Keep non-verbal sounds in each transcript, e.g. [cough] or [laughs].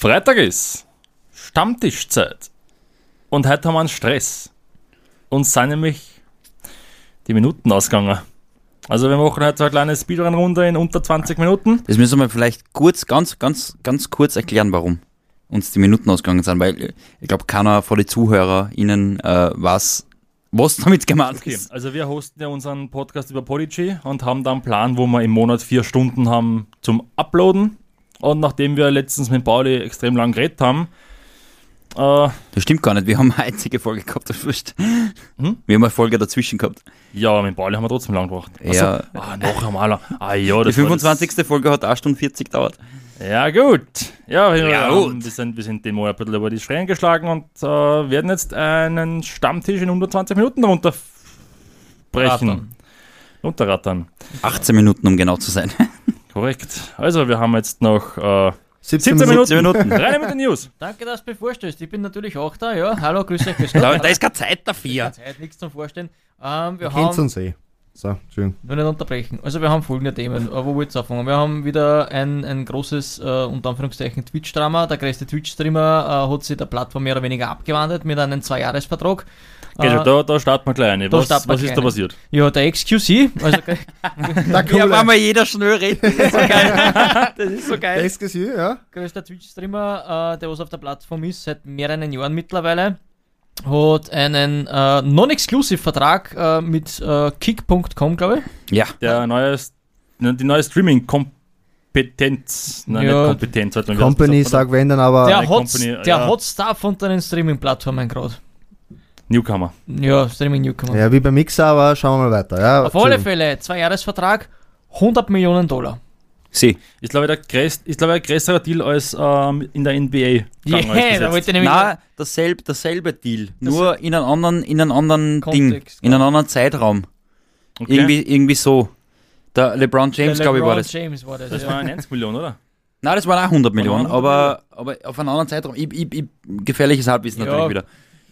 Freitag ist Stammtischzeit. Und heute haben wir einen Stress. Uns sind nämlich die Minuten ausgegangen. Also wir machen heute so eine kleine Speedrun-Runde in unter 20 Minuten. Das müssen wir vielleicht kurz, ganz, ganz, ganz kurz erklären, warum uns die Minuten ausgegangen sind, weil äh, ich glaube, keiner von den ZuhörerInnen äh, weiß, was damit gemeint Okay, ist. also wir hosten ja unseren Podcast über Podigy und haben da einen Plan, wo wir im Monat vier Stunden haben zum Uploaden. Und nachdem wir letztens mit Pauli extrem lang geredet haben, äh, Das stimmt gar nicht, wir haben eine einzige Folge gehabt, das wurscht. Hm? Wir haben eine Folge dazwischen gehabt. ja, mit Pauli haben wir trotzdem lang gebraucht. Ach so. Ja. Ah, noch einmal. Ah ja, Die das war 25. Folge hat 1 Stunde 40 gedauert. Das, ja gut. Ja, wir, Ja, gut. wir, sind, wir sind den Monat ein bisschen über die Schreien geschlagen und äh, werden jetzt einen Stammtisch in 120 Minuten runterbrechen. Rattern. Runterrattern. 18 Minuten, um genau zu sein. [laughs] Korrekt. Also wir haben jetzt noch äh, 17, 17 Minuten. 17 Minuten. Rein mit den News. Danke, dass du mir vorstellst. Ich bin natürlich auch da, ja. Hallo, grüß euch, grüß Da, Gott. da ist keine Zeit dafür. Keine Zeit, nichts zum Vorstellen. Ähm, wir haben, uns eh. So, schön. nur nicht unterbrechen. Also wir haben folgende Themen. Äh, Wo willst du anfangen? Wir haben wieder ein, ein großes, äh, unter Anführungszeichen, Twitch-Drama. Der größte Twitch-Streamer äh, hat sich der Plattform mehr oder weniger abgewandelt mit einem Zweijahresvertrag. Okay, Äh, da, da starten wir gleich rein. da Was, was ist da passiert? Ja, der XQC, also Na [laughs] Ja, wenn wir jeder schnell redet, das ist so geil. [laughs] Das ist so geil. Excuse, ja? größter Twitch-Streamer, äh, der was auf der Plattform ist, seit mehreren Jahren mittlerweile, hat einen äh, Non-Exclusive-Vertrag äh, mit äh, Kick.com, glaube ich. Ja, Der neue, die neue Streaming-Kompetenz. Nein, Ja. nicht Kompetenz. mal, wie Company, sag wenn dann aber. Der, Hot, Company, der ja. Hot Stuff unter den Streaming-Plattformen gerade. Newcomer. Ja, Streaming-Newcomer. ja, wie beim Mixer, aber schauen wir mal weiter. Ja, Auf alle. Fälle, Zweijahresvertrag, 100 Millionen Dollar. sie. Ist, glaube ich, der größt, ist, glaube ich, ein größerer Deal als ähm, in der NBA. Yeah, da wollte ich nämlich. Nein, dasselbe, dasselbe Deal. Nur in einem anderen, in einem anderen Kontext, Ding. In einem anderen Zeitraum. Okay. Irgendwie, irgendwie so. Der LeBron James, der glaube ich, war LeBron das. James war das. Das ja. waren 90 Millionen, oder? Nein, das waren auch 100 Millionen, 100 aber, aber auf einem anderen Zeitraum. Ich, ich, ich, gefährliches Halbwissen Ja. natürlich wieder.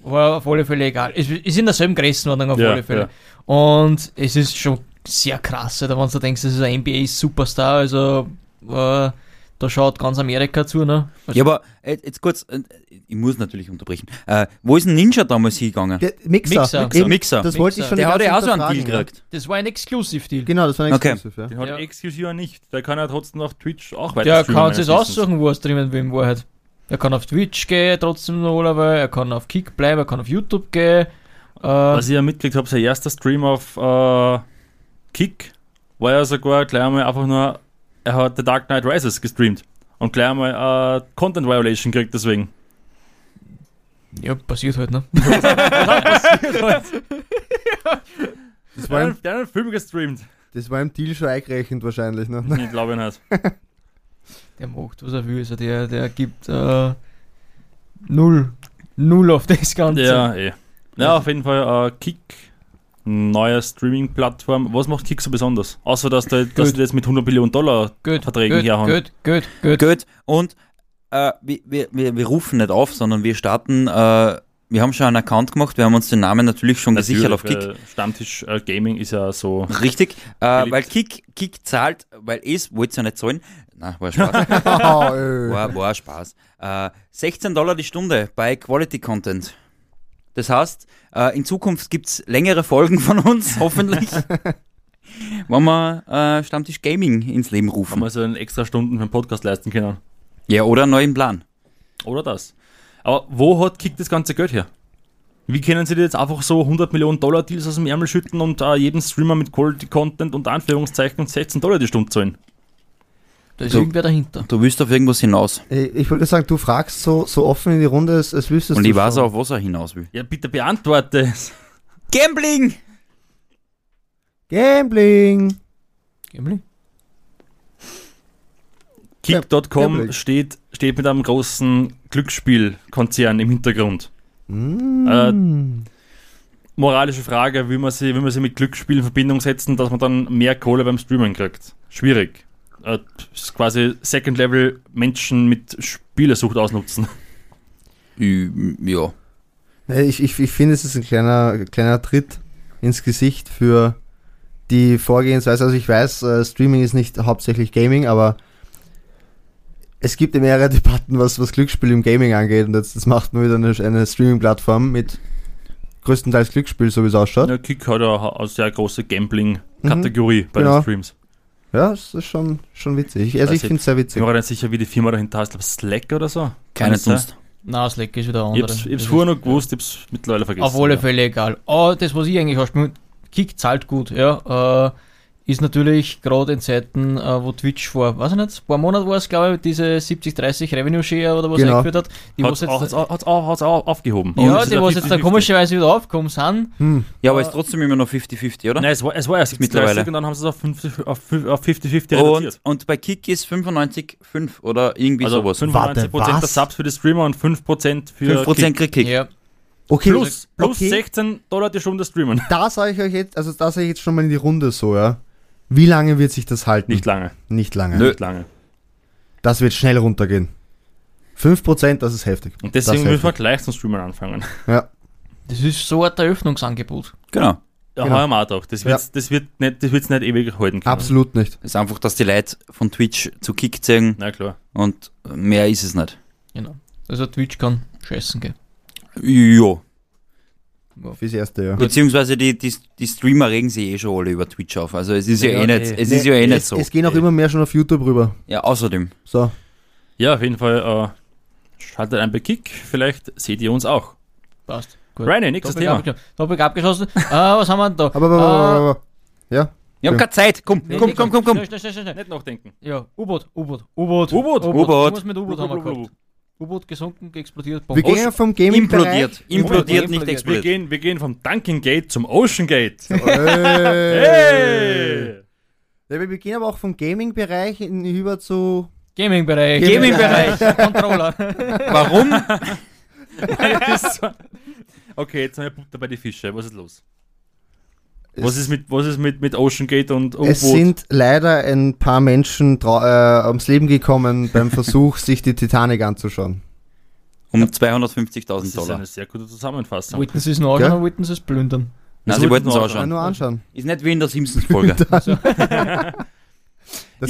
War auf alle Fälle egal. Es ist in derselben Größenordnung auf Ja, alle Fälle. Und es ist schon sehr krass, oder wenn du denkst, das ist ein NBA-Superstar, also äh, da schaut ganz Amerika zu, ne? Also, Ja, aber äh, jetzt kurz, äh, ich muss natürlich unterbrechen. Äh, wo ist ein Ninja damals hingegangen? Der Mixer. Mixer. Eben, Mixer. Das wollte ich schon Der hat ja auch so einen Deal ja. gekriegt. Das war ein Exclusive-Deal. Genau, das war ein Okay. Exclusive, ja. Den hat Ja. Excuse nicht. Der kann ja trotzdem auf Twitch auch weiter Der kann sich Wissens. aussuchen, wo er streamen will in Wahrheit. Er kann auf Twitch gehen, trotzdem noch will, er kann auf Kick bleiben, er kann auf YouTube gehen. Äh, Was ich ja mitgekriegt habe, sein erster Stream auf äh, Kick war ja sogar gleich einmal einfach nur, er hat The Dark Knight Rises gestreamt und gleich einmal äh, Content Violation gekriegt deswegen. ja, passiert halt, ne? [laughs] Das Der war, hat im, einen- der hat einen Film gestreamt. das war im Deal schon eingerechnet wahrscheinlich. Ne? Ich glaube nicht. [laughs] Der macht, was er will, also der, der gibt äh, null, null auf das Ganze. Ja, eh. Ja, auf jeden Fall äh, Kick, neue Streaming-Plattform. Was macht Kick so besonders? Außer, dass, der, dass die das mit 100 Millionen Dollar gut, Verträgen gut, herhauen. gut, gut, gut. Gut. Und äh, wir, wir, wir, wir rufen nicht auf, sondern wir starten. Äh, wir haben schon einen Account gemacht, wir haben uns den Namen natürlich schon gesichert auf Kick. Stammtisch äh, Gaming ist ja so. [laughs] Richtig, äh, weil Kick, Kick zahlt, weil es wollte ja nicht zahlen. Na, war Spaß. [laughs] Oh, äh. war, war Spaß. Äh, 16 Dollar die Stunde bei Quality Content. Das heißt, äh, in Zukunft gibt's längere Folgen von uns, [laughs] hoffentlich. wenn wir äh, Stammtisch Gaming ins Leben rufen. wir so einen extra Stunden für den Podcast leisten können. Ja, oder einen neuen Plan. Oder das. Aber wo hat Kick das ganze Geld her? Wie können sie dir jetzt einfach so 100 Millionen Dollar Deals aus dem Ärmel schütten und äh, jeden Streamer mit Quality Content und Anführungszeichen 16 Dollar die Stunde zahlen? Da ist So. irgendwer dahinter. Du willst auf irgendwas hinaus. Ich ich wollte sagen, du fragst so, so offen in die Runde, als, als wüsstest Und du ich weiß auch, was er hinaus will. Ja, bitte beantworte es. Gambling! Gambling! Gambling? Kick.com steht, steht mit einem großen Glücksspielkonzern im Hintergrund. Mm. Moralische Frage, wie man, sie, wie man sie mit Glücksspiel in Verbindung setzen, dass man dann mehr Kohle beim Streamen kriegt. Schwierig. Äh, ist quasi Second Level Menschen mit Spielesucht ausnutzen. Ja, Ich, ich, ich finde, es ist ein kleiner, kleiner Tritt ins Gesicht für die Vorgehensweise. Also ich weiß, äh, Streaming ist nicht hauptsächlich Gaming, aber es gibt ja mehrere Debatten, was, was Glücksspiel im Gaming angeht. Und jetzt, jetzt macht man wieder eine, eine Streaming-Plattform mit größtenteils Glücksspiel, so wie es ausschaut. Ja, Kick hat ja eine sehr große Gambling-Kategorie bei genau. den Streams. Ja, das ist schon, schon witzig. Also ich ich- finde es sehr Ich witzig. bin mir nicht sicher, wie die Firma dahinter heißt. Ich Slack oder so. Keine? Dunst. Na, Slack ist wieder eine Ich andere. hab's, ich hab's Das vorher noch gewusst, ich hab's mittlerweile vergessen. Auf alle ja. Fälle egal. Oh, das, was ich eigentlich ausspiele, Kick zahlt gut, ja. Äh, ist natürlich gerade in Zeiten, äh, wo Twitch vor, weiß ich nicht, ein paar Monaten war es, glaube ich, diese 70-30 Revenue Share oder was Genau. eingeführt hat. Die was Hat's, jetzt, auch, hat's, auch, hat's, auch, hat's auch aufgehoben. ja, die was jetzt da 50-50. komischerweise wieder aufgekommen sind. Hm. Ja, aber Äh, ist trotzdem immer noch 50-50, oder? Nein, es war, es war 70 Mittlerweile. und dann haben sie es auf 50 auf 50 auf 50-50 und, reduziert. und bei Kick ist 95,5 oder irgendwie Also sowas. 95% Warte, der was? Subs für die Streamer und 5% für 5% Kick. kriegt Kick. Ja. Okay, Plus, plus okay. 16 Dollar die Stunde streamen. da sage ich euch jetzt, also da sage ich jetzt schon mal in die Runde so, ja. Wie lange wird sich das halten? Nicht lange. Nicht lange. Nö. Nicht lange. Das wird schnell runtergehen. 5%, das ist heftig. Und deswegen müssen wir gleich zum Streamen anfangen. Ja. Das ist so ein Eröffnungsangebot. Genau. Ja, Genau. heuer mal auch. Das, wird's, das wird nicht, das wird's nicht ewig halten können. Absolut nicht. Das ist einfach, dass die Leute von Twitch zu Kick ziehen Na klar. und mehr ist es nicht. Genau. Also Twitch kann scheißen gehen. Jo. Fürs Erste, ja. Beziehungsweise die, die, die Streamer regen sich eh schon alle über Twitch auf. Also es ist ja, Ja, eh nee. nicht, es ist ja eh nicht es, so. Es gehen auch immer mehr schon auf YouTube rüber. Ja, außerdem. So. Ja, auf jeden Fall äh, schaltet ein bei Kick. Vielleicht seht ihr uns auch. Passt. Gut. Rainy, nächstes Topic, Thema. abgeschlossen. Topic abgeschlossen. [laughs] äh, was haben wir denn da? Aber, aber, aber, aber, aber. Ja. Wir haben keine Zeit. Komm, Nee, komm, nee, komm, komm, komm. Schnell, schnell, schnell, schnell. Nicht nachdenken. Ja, U-Boot, U-Boot, U-Boot. U-Boot, U-Boot. Was mit U-Boot haben wir gehabt? U-Boot gesunken, explodiert, Wir Bombe. gehen vom Gaming Implodiert. Implodiert, Implodiert. nicht Wir explodiert. gehen, wir gehen vom Dunking Gate zum Ocean Gate. Hey. Hey! [laughs] Ja, wir gehen aber auch vom Gaming-Bereich in- über zu. Gaming-Bereich. Gaming-Bereich. [laughs] Controller. Warum? [laughs] okay, jetzt haben wir Butter bei die Fische. Was ist los? Was ist mit, was ist mit, mit Ocean Gate und Es U-Boot? sind leider ein paar Menschen trau- äh, ums Leben gekommen beim Versuch, [laughs] sich die Titanic anzuschauen. Um Das 250.000 ist Dollar. eine sehr gute Zusammenfassung. Witnesses noch Gell? anschauen, Witnesses plündern. Nein, Das sie wollten wollten es wir auch schon. nur anschauen. Ist nicht wie in der Simpsons-Folge. Das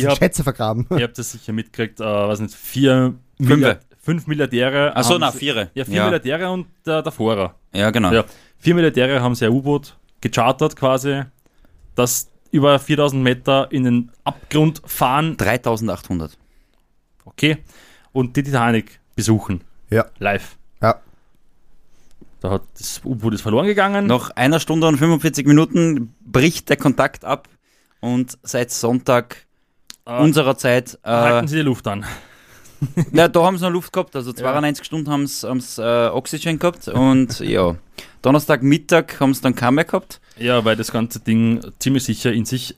sind hab- Schätze vergraben. Ihr habt das sicher mitgekriegt, äh, was nicht, vier. Milliard, fünf Milliardäre. Achso, na, sie- viere. Ja, vier ja. Milliardäre und der, der Vorer. ja, genau. Ja. Vier Milliardäre haben sie ein U-Boot gechartert quasi, das über 4000 Meter in den Abgrund fahren, 3800. okay, und die Titanic besuchen. Ja. Live. Ja. Da hat das U-Boot ist verloren gegangen. Nach einer Stunde und 45 Minuten bricht der Kontakt ab und seit Sonntag Äh, unserer Zeit, äh, halten sie die Luft an. [laughs] ja, da haben sie noch Luft gehabt, also 92 Stunden haben sie haben's, äh, Oxygen gehabt und [laughs] ja, Donnerstag Mittag haben sie dann keinen mehr gehabt. Ja, weil das ganze Ding ziemlich sicher in sich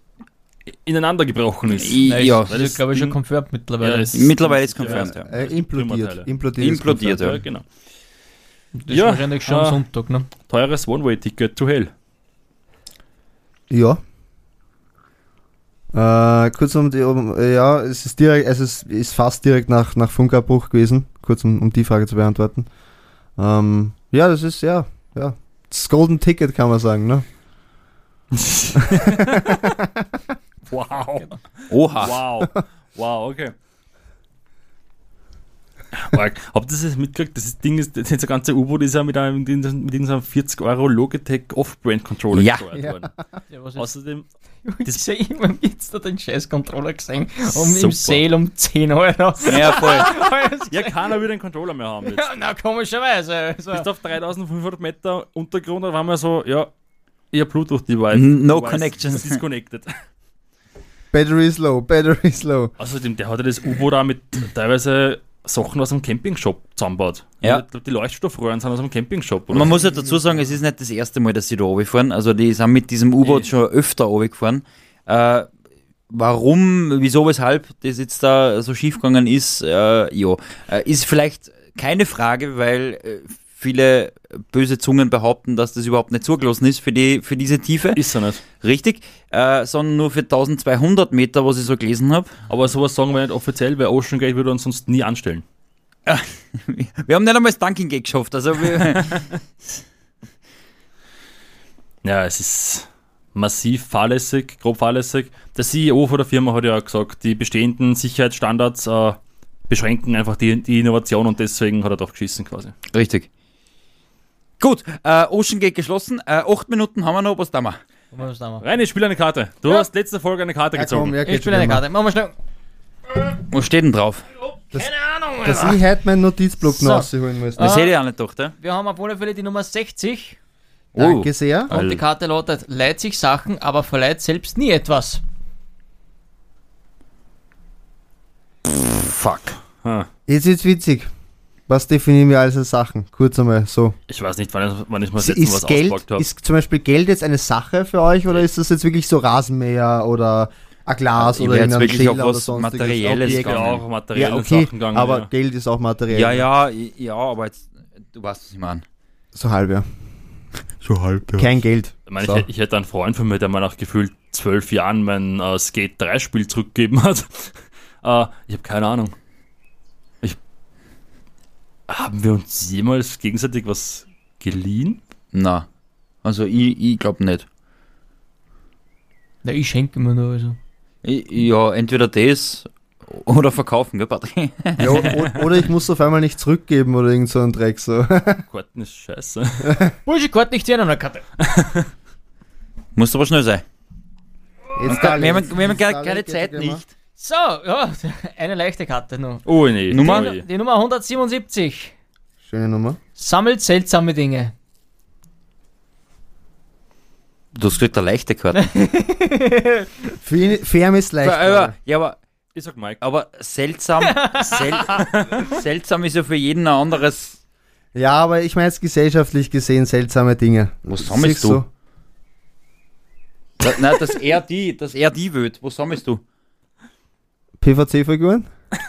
ineinander gebrochen ist. Nein, ja, das das ist, glaube ich, schon confirmed mittlerweile. Ja, es- Mittlerweile ist confirmed, ja. Äh, implodiert. Implodiert. ist Implodiert, Ja, ja. genau. das ist ja, wahrscheinlich schon am äh, Sonntag, ne? Teures One-Way-Ticket to Hell. Ja. Äh, kurz um die, um, äh, ja, es ist direkt, es ist, ist fast direkt nach, nach Funkabbruch gewesen, kurz um, um die Frage zu beantworten. Ähm, ja, das ist, ja, ja. Das Golden Ticket kann man sagen, ne? [laughs] [laughs] Wow. Oha. Wow. Wow, okay. Habt ihr das mitgekriegt? Das ist- Ding ist, das ganze U-Boot ist ja mit einem, mit diesem 40 Euro Logitech Off-Brand-Controller Ja. gesteuert Ja. worden. Ja, ist Außerdem, Ich sehe immer jetzt da den scheiß Controller gesehen. Um, Super. Im Sale um 10 Euro. Ja, voll. [laughs] ja, keiner will einen Controller mehr haben jetzt. ja, na, komischerweise. Also, Bist auf 3500 Meter Untergrund, da waren wir so, ja, ihr Bluetooth-Device. No Device connection. ist Disconnected. Battery is low, battery is low. Außerdem, der hat ja das U-Boot auch mit teilweise Sachen aus dem Campingshop zusammengebaut. Ja. Ich glaube, die Leuchtstoffröhren sind aus dem Campingshop. Man muss ja dazu sagen, es ist nicht das erste Mal, dass sie da runterfahren. Also die sind mit diesem U-Boot Nee. schon öfter runtergefahren. Äh, warum, wieso, weshalb das jetzt da so schief gegangen ist, äh, ja, äh, ist vielleicht keine Frage, weil äh, viele böse Zungen behaupten, dass das überhaupt nicht zugelassen ist für, die, für diese Tiefe. Ist er nicht. Richtig, äh, sondern nur für 1200 Meter, was ich so gelesen habe. Aber sowas sagen wir nicht offiziell, weil Ocean Gate würde uns sonst nie anstellen. [laughs] Wir haben nicht einmal das Dunking Gate geschafft. Also [laughs] Ja, es ist massiv fahrlässig, grob fahrlässig. Der CEO von der Firma hat ja gesagt, die bestehenden Sicherheitsstandards äh, beschränken einfach die, die Innovation und deswegen hat er doch geschissen quasi. Richtig. Gut, äh, Ocean Gate geschlossen. Äh, acht Minuten haben wir noch, was da wir? Was. Rein, ich spiele eine Karte. Du Ja. hast letzte Folge eine Karte Ja, gezogen. komm, ja, Ich spiele eine. Karte. Machen wir schnell. Was steht denn drauf? Dass ich heute meinen Notizblock So. noch rausholen muss. Das hätte ich auch nicht gedacht, ja? Wir haben auf alle Fälle die Nummer 60. Oh. Danke sehr. Und die Karte lautet, leiht sich Sachen, aber verleiht selbst nie etwas. Fuck. Hm. Jetzt wird's witzig. Was definieren wir als als Sachen? Kurz einmal so. Ich weiß nicht, wann ich, wann ich mal das letzte was Ist Geld, habe. ist zum Beispiel Geld jetzt eine Sache für euch oder ist das jetzt wirklich so Rasenmäher oder ein Glas Ich oder jetzt wirklich Schäler oder was Materielles Objekt? Ja, gegangen. auch materielle Ja, okay, Sachen gegangen. aber ja. Geld ist auch materiell. Ja, ja, ja, aber jetzt, du weißt, was ich meine. So halb, ja. So halb, Kein Geld. Ich meine, So. ich, hätte- ich hätte einen Freund von mir, der mir nach gefühlt zwölf Jahren mein äh, Skate 3 Spiel zurückgegeben hat. [laughs] äh, ich habe keine Ahnung. Haben wir uns jemals gegenseitig was geliehen? Na, also ich, ich glaube nicht. Ja, ich schenke immer nur. Also. Ich, ja, entweder das oder verkaufen, gell, Patrick? [laughs] Ja, oder ich muss auf einmal nicht zurückgeben oder irgend so ein Dreck so. [laughs] Karten ist scheiße. [laughs] Bullshit, Karte nicht in einer Karte. Muss aber schnell sein. Jetzt wir haben, wir haben jetzt Zeit nicht. So, ja, [laughs] eine leichte Karte noch. Oh nee. Nummer? Ui. Die Nummer 177. Schöne Nummer. Sammelt seltsame Dinge. Du hast gesagt, eine leichte Karte. [laughs] Ist leicht. aber, ja, aber, Ich sag Mike. aber seltsam, [laughs] sel, seltsam ist ja für jeden ein anderes. Ja, aber ich meine jetzt gesellschaftlich gesehen seltsame Dinge. Was sammelst Siehst du? Da- Nein, dass er die, dass er die will. Wo sammelst du? PVC-Figuren? [laughs]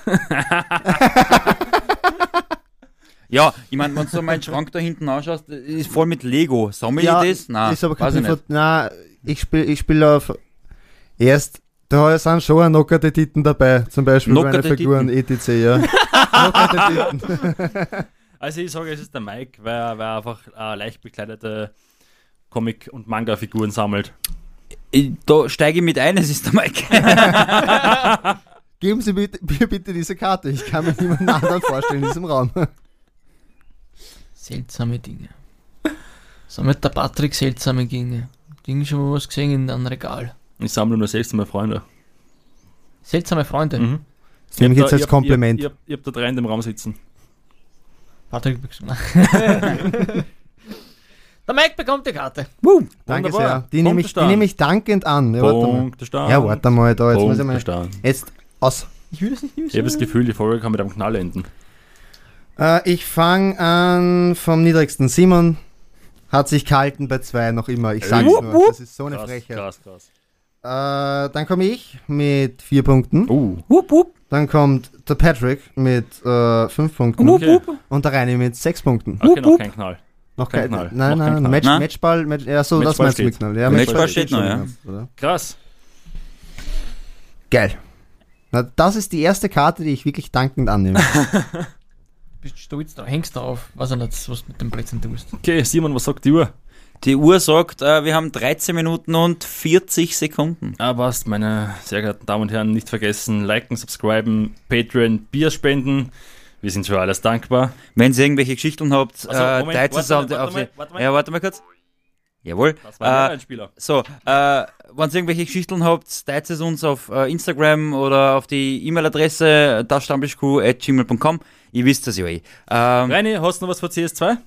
Ja, ich meine, wenn du so meinen Schrank da hinten anschaust, ist voll mit Lego. Sammel ich das? Nein, ist aber kein weiß ich PV nicht. Na, ich spiele ich spiel auf. Erst, da sind schon ein knockerte Titten dabei. Zum Beispiel bei Knockerte meinen Figuren etc. Ja. [laughs] knockerte Titten. [laughs] Also ich sage, es ist der Mike, weil er, weil er einfach äh, leicht bekleidete Comic- und Manga-Figuren sammelt. Ich- Da steige ich mit ein, es ist der Mike. Geben Sie bitte, [laughs] mir bitte diese Karte. Ich kann mir niemanden anderen vorstellen in diesem Raum. Seltsame Dinge. Sammelt der Patrick seltsame Dinge. Dinge schon mal was gesehen in einem Regal. Ich sammle nur selbst meine Freunde. Seltsame Freunde. Mhm. Das nehme ich jetzt da- als hab- Kompliment. Ich hab, ich hab da drei in dem Raum sitzen. Patrick. [laughs] der Mike bekommt die Karte. Danke Wunderbar. sehr. Die nehme ich, die nehme ich dankend an. Ja, warte mal. Ja, warte mal da. Jetzt muss ich mal. Jetzt aus. Ich will das nicht wissen. Ich habe das Gefühl, die Folge kann mit einem Knall enden. Äh, ich fange an vom niedrigsten. Simon hat sich gehalten bei zwei noch immer. Ich sag's Wupp, nur. Das ist so eine Krass, Frechheit. krass, krass. Äh, dann komme ich mit vier Punkten. Uh, Wupp, wupp. Dann kommt der Patrick mit äh, fünf Punkten. okay. Und der Reini mit sechs Punkten. Okay, noch kein Knall. Noch kein kein Knall. Nein, Noch kein nein, Knall. Match, Nein? Matchball. Match, ja, so, das Matchball meinst du mit. Knall. Ja, Matchball steht noch, ja. oder? Krass. Geil. Na, das ist die erste Karte, die ich wirklich dankend annehme. [laughs] Bist stolz drauf, hängst drauf. Weiß ich nicht, was du mit dem Plätzchen tust. Okay, Simon, was sagt die Uhr? Die Uhr sagt, äh, wir haben 13 Minuten und 40 Sekunden. Ah, passt, meine sehr geehrten Damen und Herren, nicht vergessen, liken, subscriben, Patreon, Bier spenden. Wir sind für alles dankbar. Wenn ihr irgendwelche Geschichten habt, Also, äh, Moment, teilt es warte auf, mal, die- auf warte mal. Ja, warte mal kurz. Jawohl. Das war Äh, ein Spieler. So, äh, wenn ihr irgendwelche Geschichten habt, teilt es uns auf äh, Instagram oder auf die E-Mail-Adresse dasstammtischq.gmail.com. Ihr wisst das ja eh. Ähm, Reini, hast du noch was für CS2?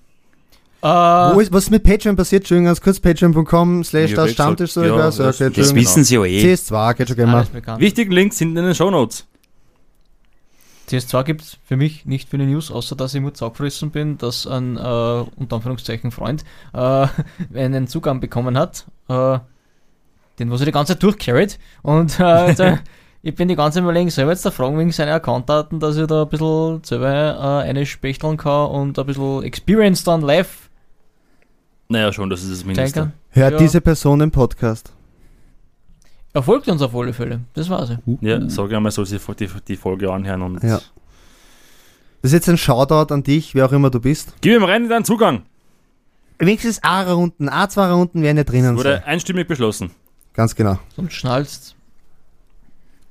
Äh, Wo ist, was ist mit Patreon passiert? Entschuldigung, ganz kurz, patreon.com slash das Stammtisch, so ja, das- das das wissen sie ja eh. CS2, geht schon gerne mal. Wichtigen Links sind in den Shownotes. CS2 gibt es für mich nicht viele News, außer dass ich immer zaugfressen bin, dass ein, äh, unter Anführungszeichen, Freund äh, [laughs] einen Zugang bekommen hat, äh, den was er die ganze Zeit durchcarried. Und äh, da, [laughs] ich bin die ganze Zeit überlegen, selber jetzt da fragen wegen seiner Accountdaten, dass ich da ein bisschen selber äh, eine spechteln kann und ein bisschen Experience dann live Naja, schon, das ist das Mindeste. Hört Ja. diese Person im Podcast. Er folgt uns auf alle Fälle, das war's. Ja, sag ich einmal, soll sie die, die Folge anhören und Ja. Das ist jetzt ein Shoutout an dich, wer auch immer du bist. gib ihm rein deinen Zugang. Wenigstens A-Runden, A2-Runden werden ja drinnen Wurde sein. einstimmig beschlossen. Ganz genau. Sonst schnallst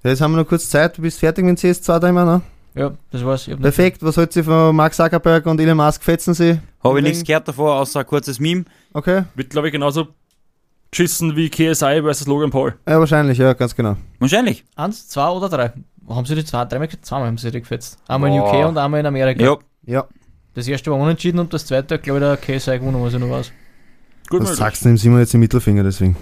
Ja, jetzt haben wir noch kurz Zeit. Du bist fertig mit dem CS2 da immer, ne? Ja, das war's. Perfekt, was haltet ihr von Mark Zuckerberg und Elon Musk? Fetzen sie? Habe ich nichts gehört davor, außer ein kurzes Meme. Okay? Wird, glaube ich, genauso geschissen wie KSI versus Logan Paul. Ja, wahrscheinlich, ja, ganz genau. Wahrscheinlich. Eins, zwei oder drei? Haben sie die zwei, dreimal? Zweimal haben sie die gefetzt. Einmal in Boah. UK und einmal in Amerika. Ja. Ja, Das erste war unentschieden und das zweite, glaube ich, der KSI gewonnen, was ich noch weiß. Gut das möglich. sagst du dem Simon jetzt im Mittelfinger, deswegen.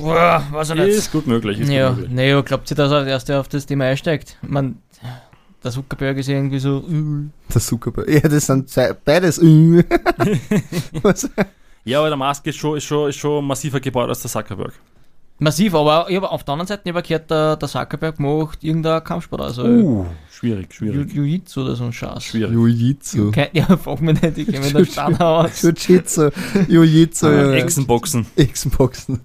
Boah, weiß ich Ist gut möglich. Ist Ja, gut möglich. nee, ja, glaubt ihr, dass er erst auf das Thema einsteigt? Man, der Zuckerberg ist irgendwie so. äh, Der Zuckerberg. Ja, das sind beides. äh. [laughs] Was? Ja, aber der Musk ist schon, ist, schon, ist schon massiver gebaut als der Zuckerberg. Massiv, aber ich hab auf der anderen Seite ich hab gehört, der, der Zuckerberg macht irgendein Kampfsport, also Uh, schwierig, schwierig. Jiu-Jitsu oder so ein Scheiß. Schwierig. Jiu-Jitsu. Ja, frag mich nicht, ich kenne mich da Stand aus. Jiu-Jitsu. Jiu-Jitsu. Äh, ja. Echsenboxen. Echsenboxen.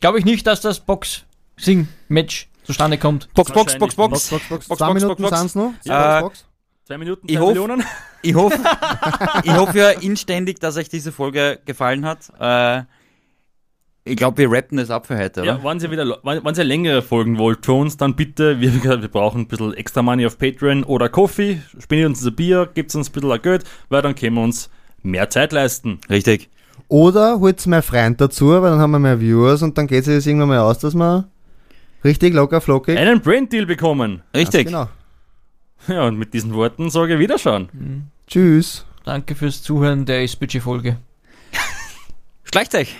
Glaube ich nicht, dass das Boxing-Match zustande kommt. Box, Box, Box. Box. Box, Box, Box, Zwei Box, Minuten Box, Box. noch? Ja. Zwei Minuten, Ich zwei hoff- Millionen. Ich hoffe, [laughs] ich hoffe ja inständig, dass euch diese Folge gefallen hat. Äh, ich glaube, wir rappen das ab für heute, oder? Ja, wenn ihr wieder, wenn, wenn ihr längere Folgen wollt für uns, dann bitte, wie gesagt, wir brauchen ein bisschen extra Money auf Patreon oder Kofi. Spendet uns ein Bier, gebt uns ein bisschen Geld, weil dann können wir uns mehr Zeit leisten. Richtig. Oder holt mehr Freund dazu, weil dann haben wir mehr Viewers und dann geht sich das irgendwann mal aus, dass wir richtig locker flockig. Einen Brand-Deal bekommen. Richtig. Genau. [laughs] Ja, und mit diesen Worten sage ich Wiederschauen. Hm. Tschüss. Danke fürs Zuhören der SPG-Folge. Schleicht euch.